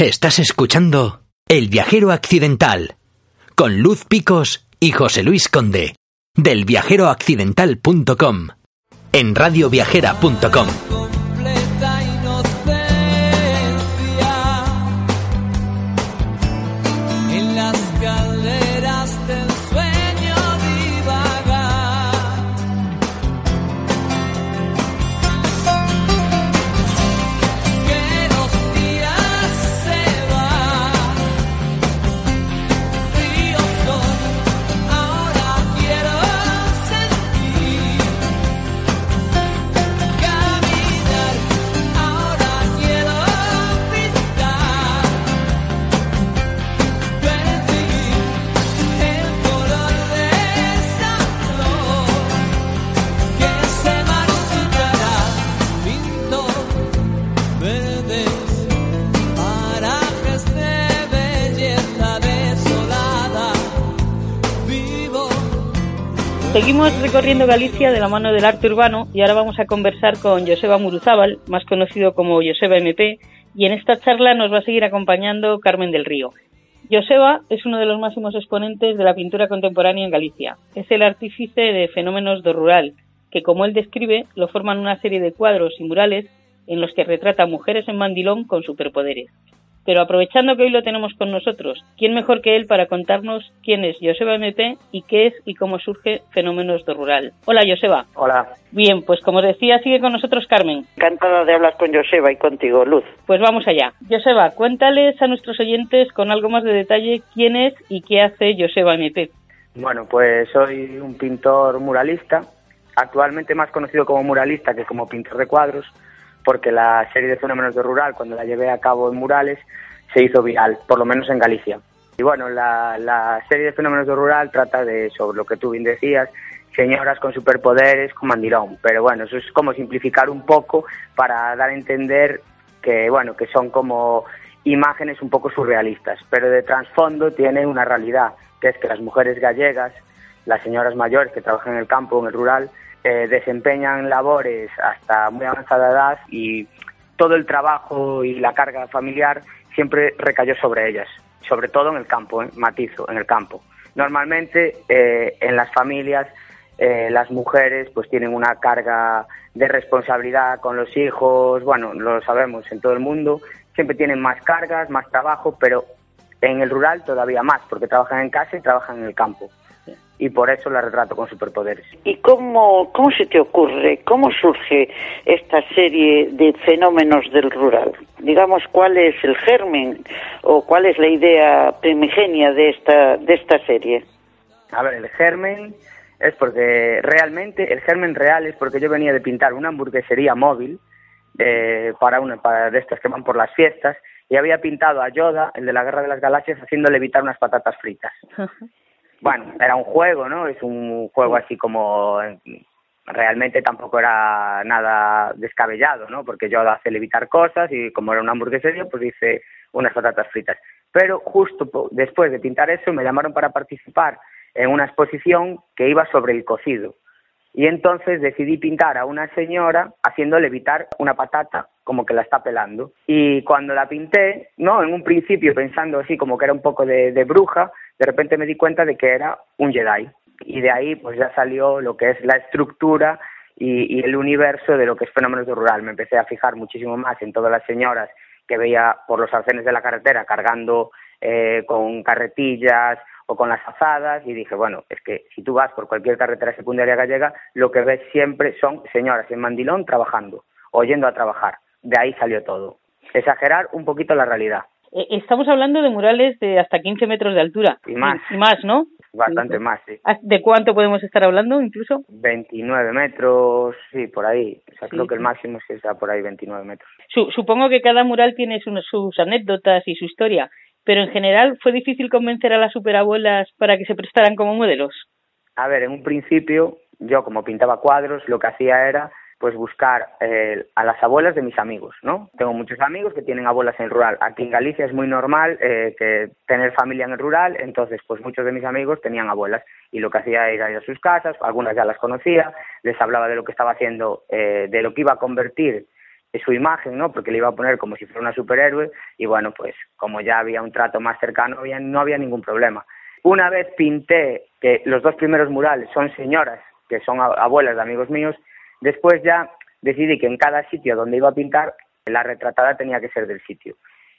Estás escuchando El viajero accidental con Luz Picos y José Luis Conde del viajeroaccidental.com en radioviajera.com. Seguimos recorriendo Galicia de la mano del arte urbano y ahora vamos a conversar con Joseba Muruzábal, más conocido como Joseba MP, y en esta charla nos va a seguir acompañando Carmen del Río. Joseba es uno de los máximos exponentes de la pintura contemporánea en Galicia. Es el artífice de fenómenos do rural, que como él describe, lo forman una serie de cuadros y murales en los que retrata mujeres en mandilón con superpoderes. Pero aprovechando que hoy lo tenemos con nosotros, ¿quién mejor que él para contarnos quién es Joseba MP y qué es y cómo surge Fenómenos do Rural? Hola Joseba. Hola, Bien, pues como decía, sigue con nosotros Carmen. encantada de hablar con Joseba y contigo, Luz. Pues vamos allá. Joseba, cuéntales a nuestros oyentes con algo más de detalle quién es y qué hace Joseba MP. Bueno, pues soy un pintor muralista, actualmente más conocido como muralista que como pintor de cuadros, porque la serie de fenómenos de rural, cuando la llevé a cabo en murales, se hizo viral, por lo menos en Galicia. Y bueno, la, la serie de fenómenos de rural trata de, sobre lo que tú bien decías, señoras con superpoderes con mandilón. Pero bueno, eso es como simplificar un poco para dar a entender que, bueno, que son como imágenes un poco surrealistas, pero de trasfondo tiene una realidad, que es que las mujeres gallegas, las señoras mayores que trabajan en el campo, en el rural, eh, desempeñan labores hasta muy avanzada edad y todo el trabajo y la carga familiar siempre recayó sobre ellas, sobre todo en el campo, ¿eh? matizo, en el campo. Normalmente eh, en las familias eh, las mujeres pues tienen una carga de responsabilidad con los hijos, bueno, lo sabemos en todo el mundo, siempre tienen más cargas, más trabajo, pero en el rural todavía más, porque trabajan en casa y trabajan en el campo. Y por eso la retrato con superpoderes. ¿Y cómo, cómo se te ocurre, cómo surge esta serie de fenómenos del rural? Digamos, ¿cuál es el germen o cuál es la idea primigenia de esta, de esta serie? A ver, el germen es porque realmente, el germen real es porque yo venía de pintar una hamburguesería móvil eh, para, una, para de estas que van por las fiestas y había pintado a Yoda, el de la Guerra de las Galaxias, haciéndole evitar unas patatas fritas. Bueno, era un juego, ¿no? Es un juego así como realmente tampoco era nada descabellado, ¿no? Porque Yoda hace levitar cosas y como era una hamburguesería, pues dice unas patatas fritas. Pero justo después de pintar eso me llamaron para participar en una exposición que iba sobre el cocido. Y entonces decidí pintar a una señora haciendo levitar una patata como que la está pelando. Y cuando la pinté, no, en un principio pensando así como que era un poco de, de bruja, de repente me di cuenta de que era un Jedi. Y de ahí pues ya salió lo que es la estructura y, y el universo de lo que es fenómenos de rural. Me empecé a fijar muchísimo más en todas las señoras que veía por los arcenes de la carretera cargando eh, con carretillas o con las azadas y dije, bueno, es que si tú vas por cualquier carretera secundaria gallega, lo que ves siempre son señoras en mandilón trabajando o yendo a trabajar. De ahí salió todo. Exagerar un poquito la realidad. Eh, Estamos hablando de murales de hasta 15 metros de altura. Y más. Y, más, ¿no? Bastante más, sí. Ah, ¿De cuánto podemos estar hablando incluso? 29 metros, sí, por ahí. O sea, Sí, creo que el máximo es que está por ahí 29 metros. Su- supongo que cada mural tiene sus, sus anécdotas y su historia, pero en general fue difícil convencer a las superabuelas para que se prestaran como modelos. A ver, en un principio, yo como pintaba cuadros, lo que hacía era pues buscar eh, a las abuelas de mis amigos, ¿no? Tengo muchos amigos que tienen abuelas en el rural. Aquí en Galicia es muy normal eh, que tener familia en el rural, entonces pues muchos de mis amigos tenían abuelas y lo que hacía era ir a sus casas, algunas ya las conocía, les hablaba de lo que estaba haciendo, eh, de lo que iba a convertir su imagen, ¿no? Porque le iba a poner como si fuera una superhéroe y bueno, pues como ya había un trato más cercano, había, no había ningún problema. Una vez pinté que los dos primeros murales son señoras, que son abuelas de amigos míos, después ya decidí que en cada sitio donde iba a pintar, la retratada tenía que ser del sitio.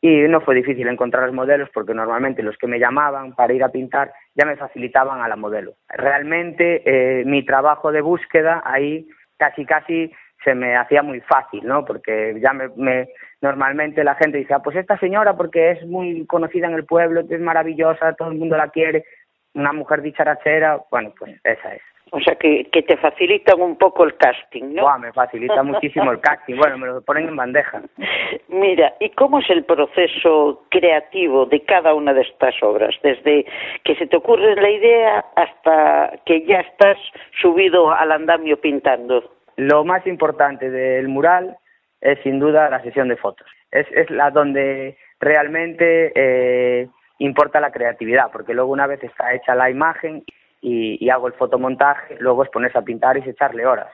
Y no fue difícil encontrar los modelos porque normalmente los que me llamaban para ir a pintar ya me facilitaban a la modelo. Realmente eh, mi trabajo de búsqueda ahí casi casi se me hacía muy fácil, ¿no? Porque ya me, me normalmente la gente dice, ah, pues esta señora porque es muy conocida en el pueblo, es maravillosa, todo el mundo la quiere, una mujer dicharachera, bueno, pues esa es. O sea, que, que te facilitan un poco el casting, ¿no? Buah, me facilita muchísimo el casting. Bueno, me lo ponen en bandeja. Mira, ¿y cómo es el proceso creativo de cada una de estas obras? Desde que se te ocurre la idea hasta que ya estás subido al andamio pintando. Lo más importante del mural es sin duda la sesión de fotos. Es, es la donde realmente eh, importa la creatividad, porque luego una vez está hecha la imagen y, hago el fotomontaje, luego es ponerse a pintar y echarle horas.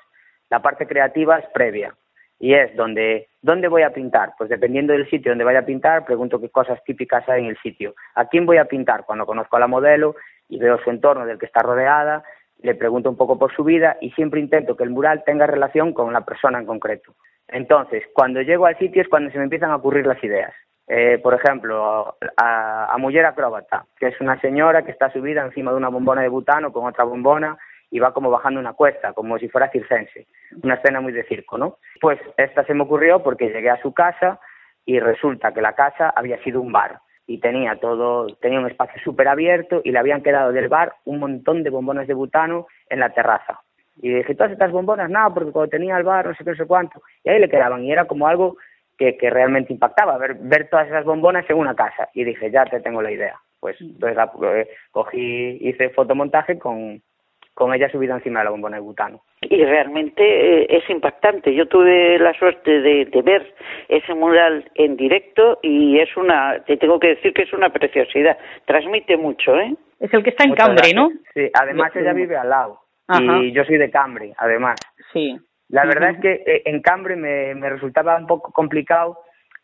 La parte creativa es previa y es donde dónde voy a pintar pues dependiendo del sitio donde vaya a pintar pregunto qué cosas típicas hay en el sitio a quién voy a pintar cuando conozco a la modelo y veo su entorno del que está rodeada le pregunto un poco por su vida y siempre intento que el mural tenga relación con la persona en concreto entonces cuando llego al sitio es cuando se me empiezan a ocurrir las ideas eh, por ejemplo, a, a Mujer Acróbata, que es una señora que está subida encima de una bombona de butano con otra bombona y va como bajando una cuesta, como si fuera circense. Una escena muy de circo, ¿no? Pues esta se me ocurrió porque llegué a su casa y resulta que la casa había sido un bar y tenía todo, tenía un espacio súper abierto y le habían quedado del bar un montón de bombones de butano en la terraza. Y dije, todas estas bombonas, nada, porque cuando tenía el bar, no sé qué, no sé cuánto, y ahí le quedaban, y era como algo que, que realmente impactaba, ver, ver todas esas bombonas en una casa. Y dije, ya te tengo la idea. Pues entonces la, eh, cogí, hice fotomontaje con, con ella subida encima de la bombona de butano. Y realmente eh, es impactante. Yo tuve la suerte de, de ver ese mural en directo y es una, te tengo que decir que es una preciosidad. Transmite mucho, ¿eh? Es el que está en Muchas Cambre, gracias. ¿no? Sí, además ella vive al lado. Ajá. Y yo soy de Cambre, además. Sí. La verdad es que eh, en Cambre me, me resultaba un poco complicado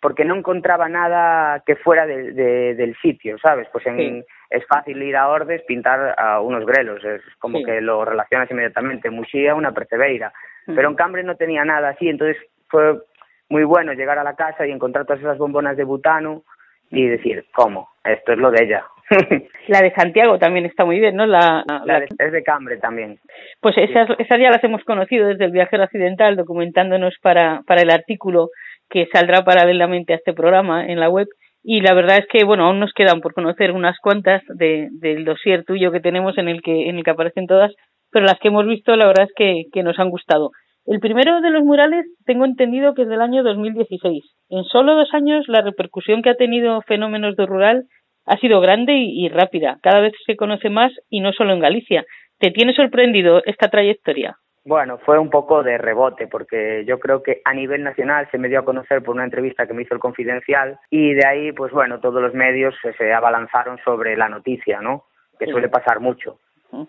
porque no encontraba nada que fuera de, de- del sitio, ¿sabes? Pues en, Sí. es fácil ir a Ordes pintar a unos grelos, es como Sí. que lo relacionas inmediatamente, Muxía, una percebeira, pero en Cambre no tenía nada así, entonces fue muy bueno llegar a la casa y encontrar todas esas bombonas de butano y decir, ¿cómo? Esto es lo de ella. La de Santiago también está muy bien, ¿no? La, La la- de- es de Cambre también. Pues esas, esas ya las hemos conocido desde el viajero accidental, documentándonos para, para el artículo que saldrá paralelamente a este programa en la web. Y la verdad es que, bueno, aún nos quedan por conocer unas cuantas de, del dossier tuyo que tenemos en el que, en el que aparecen todas, pero las que hemos visto, la verdad es que, que nos han gustado. El primero de los murales tengo entendido que es del año 2016. En solo dos años la repercusión que ha tenido Fenómenos de Rural ha sido grande y, y rápida. Cada vez se conoce más y no solo en Galicia. ¿Te tiene sorprendido esta trayectoria? Bueno, fue un poco de rebote, porque yo creo que a nivel nacional se me dio a conocer por una entrevista que me hizo el Confidencial y de ahí, pues bueno, todos los medios se, abalanzaron sobre la noticia, ¿no? Que suele pasar mucho.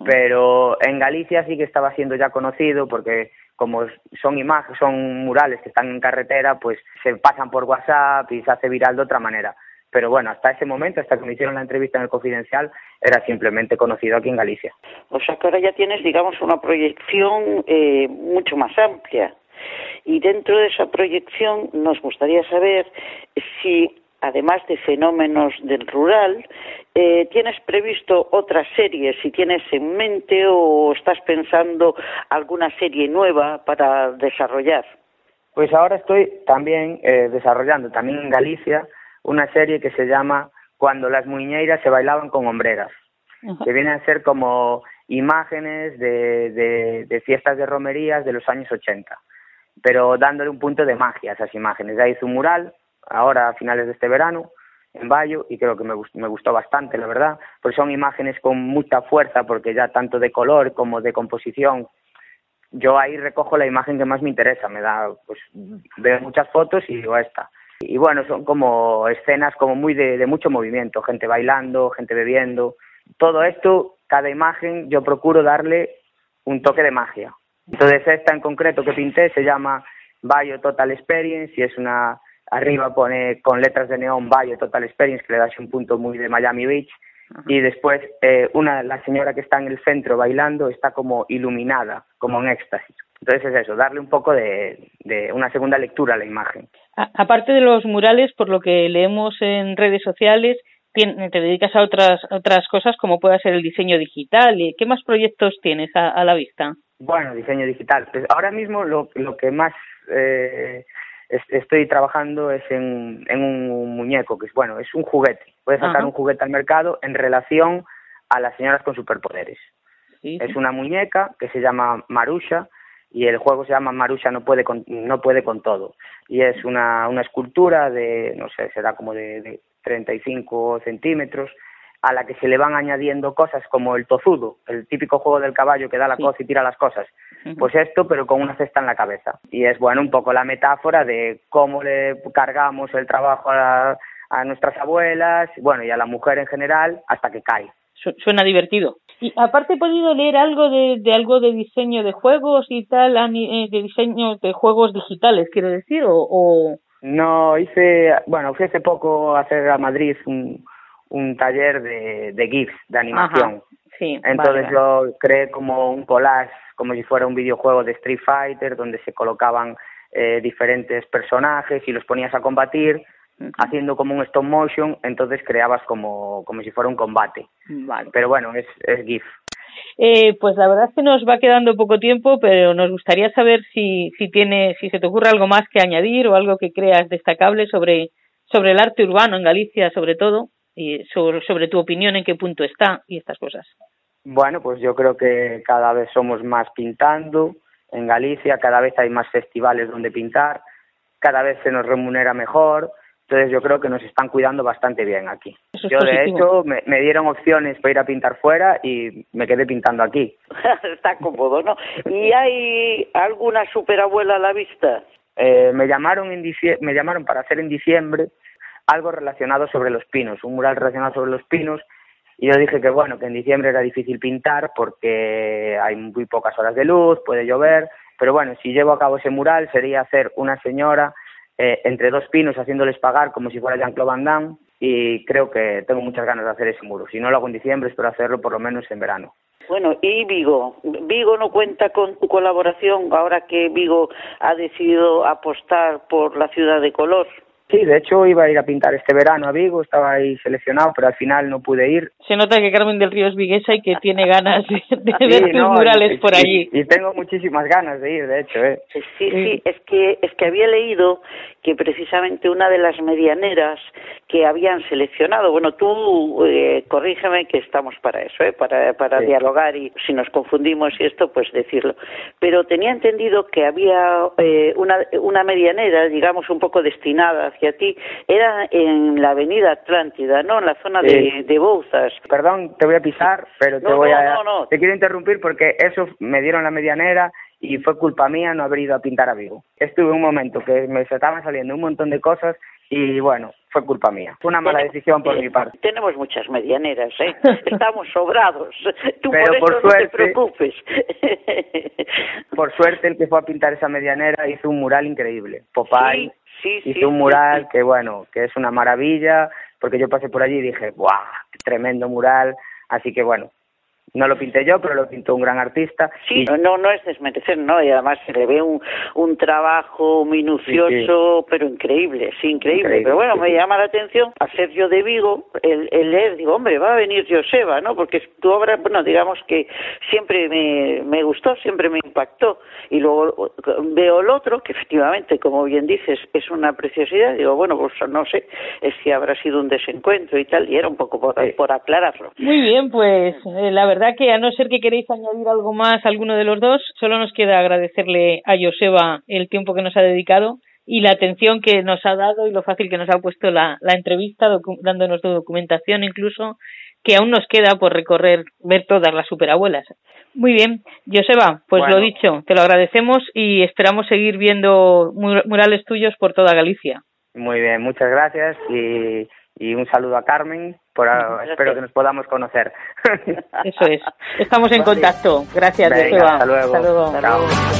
Pero en Galicia sí que estaba siendo ya conocido porque como son imágenes, son murales que están en carretera, pues se pasan por WhatsApp y se hace viral de otra manera. Pero bueno, hasta ese momento, hasta que me hicieron la entrevista en el Confidencial, era simplemente conocido aquí en Galicia. O sea que ahora ya tienes, digamos, una proyección eh, mucho más amplia. Y dentro de esa proyección nos gustaría saber si, además de fenómenos del rural, eh, tienes previsto otras series, si tienes en mente o estás pensando alguna serie nueva para desarrollar. Pues ahora estoy también eh, desarrollando, también en Galicia, una serie que se llama Cuando las muñeiras se bailaban con hombreras, que vienen a ser como imágenes de, de, de fiestas de romerías de los años 80, pero dándole un punto de magia a esas imágenes. Ya hice un mural, ahora a finales de este verano, en Bayo, y creo que me, gust- me gustó bastante, la verdad, porque son imágenes con mucha fuerza, porque ya tanto de color como de composición yo ahí recojo la imagen que más me interesa, me da, pues veo muchas fotos y digo esta. Y bueno, son como escenas como muy de, de mucho movimiento, gente bailando, gente bebiendo. Todo esto, cada imagen, yo procuro darle un toque de magia. Entonces esta en concreto que pinté se llama Bayo Total Experience y es una arriba pone con letras de neón Bayo Total Experience que le da así un punto muy de Miami Beach y después eh, una la señora que está en el centro bailando está como iluminada como en éxtasis entonces es eso darle un poco de, de una segunda lectura a la imagen A- aparte de los murales, por lo que leemos en redes sociales, te dedicas a otras otras cosas como pueda ser el diseño digital. ¿Y ¿Qué más proyectos tienes a, a la vista? Bueno, diseño digital. Pues ahora mismo lo, lo que más eh, es- estoy trabajando es en, en un muñeco, que es bueno, es un juguete. Puedes sacar Ajá. un juguete al mercado en relación a las señoras con superpoderes. Sí, Es una muñeca que se llama Marusha y el juego se llama Marusha no puede con, no puede con todo. Y es una, una escultura de, no sé, será como de, de 35 centímetros a la que se le van añadiendo cosas como el tozudo, el típico juego del caballo que da la Sí. coz y tira las cosas. Pues esto, pero con una cesta en la cabeza. Y es, bueno, un poco la metáfora de cómo le cargamos el trabajo a, a nuestras abuelas, bueno, y a la mujer en general, hasta que cae. Su- Suena divertido. Y aparte he podido leer algo de, de algo de diseño de juegos y tal, eh, de diseño de juegos digitales, quiero decir, o, o No, hice, bueno, fui hace poco a hacer a Madrid un, un taller de, de GIFs, de animación. Ajá, sí. Entonces vale, vale. yo creé como un collage, como si fuera un videojuego de Street Fighter, donde se colocaban eh, diferentes personajes y los ponías a combatir. Haciendo como un stop motion, entonces creabas como, como si fuera un combate. Vale. Pero bueno, es, es GIF. Eh, pues la verdad es que nos va quedando poco tiempo, pero nos gustaría saber si, si tiene, si se te ocurre algo más que añadir o algo que creas destacable sobre, sobre el arte urbano en Galicia, sobre todo, y sobre, sobre tu opinión en qué punto está y estas cosas. Bueno, pues yo creo que cada vez somos más pintando en Galicia, cada vez hay más festivales donde pintar, cada vez se nos remunera mejor, entonces yo creo que nos están cuidando bastante bien aquí. Eso es yo de positivo. hecho me, me dieron opciones para ir a pintar fuera y me quedé pintando aquí. Está cómodo, ¿no? ¿Y hay alguna superabuela a la vista? Eh, me llamaron en me llamaron para hacer en diciembre algo relacionado sobre los pinos, un mural relacionado sobre los pinos y yo dije que bueno, que en diciembre era difícil pintar porque hay muy pocas horas de luz, puede llover, pero bueno, si llevo a cabo ese mural sería hacer una señora eh, entre dos pinos haciéndoles pagar como si fuera Jean-Claude Van Damme y creo que tengo muchas ganas de hacer ese muro. Si no lo hago en diciembre, espero hacerlo por lo menos en verano. Bueno, y Vigo. Vigo no cuenta con tu colaboración ahora que Vigo ha decidido apostar por la ciudad de color. Sí, de hecho iba a ir a pintar este verano a Vigo, estaba ahí seleccionado, pero al final no pude ir Se nota que Carmen del Río es viguesa y que tiene ganas de, de Sí, ver tus no, murales y- por y- allí. Y, tengo muchísimas ganas de ir, de hecho, ¿eh? Sí, sí, es que es que había leído que precisamente una de las medianeras que habían seleccionado, bueno, tú eh, corrígeme que estamos para eso, ¿eh? para, para Sí. dialogar y si nos confundimos y esto, pues decirlo. Pero tenía entendido que había eh, una, una medianera, digamos, un poco destinada hacia ti, era en la avenida Atlántida, ¿no? En la zona Sí. de, de Bouzas. Perdón, te voy a pisar, pero te No, voy no, a... no, no. Te quiero interrumpir porque eso me dieron la medianera y fue culpa mía no haber ido a pintar a Vigo. Estuve un momento que me estaban saliendo un montón de cosas y bueno, fue culpa mía. Fue una mala decisión por eh, mi parte. Tenemos muchas medianeras, ¿eh? Estamos sobrados. Tú Pero por eso por no te suerte- preocupes. Por suerte el que fue a pintar esa medianera hizo un mural increíble. Popeye sí, sí, sí, un mural sí. que bueno, que es una maravilla, porque yo pasé por allí y dije, ¡guau! ¡Qué tremendo mural! Así que bueno, no lo pinté yo, pero lo pintó un gran artista. Sí, y- no, no es desmerecer, ¿no? Y además se le ve un, un trabajo minucioso, pero increíble, sí, increíble. Increíble, Pero bueno, sí, me llama la atención, a Sergio de Vigo, el, el leer, digo, hombre, va a venir Joseba, ¿no? Porque tu obra, bueno, digamos que siempre me, me gustó, siempre me impactó. Y luego veo el otro, que efectivamente, como bien dices, es una preciosidad. Digo, bueno, pues no sé es si habrá sido un desencuentro y tal, y era un poco por, Sí. por aclararlo. Muy bien, pues eh, la verdad que a no ser que queréis añadir algo más a alguno de los dos, solo nos queda agradecerle a Joseba el tiempo que nos ha dedicado y la atención que nos ha dado y lo fácil que nos ha puesto la, la entrevista, dándonos documentación incluso, que aún nos queda por recorrer, ver todas las superabuelas. Muy bien, Joseba, pues Bueno. lo dicho, te lo agradecemos y esperamos seguir viendo mur- murales tuyos por toda Galicia. Muy bien, muchas gracias y, y un saludo a Carmen. Por, Gracias. espero que nos podamos conocer. Eso es. Estamos en Vale. contacto. Gracias, Venga, hasta luego. Hasta luego. Hasta Chao. luego.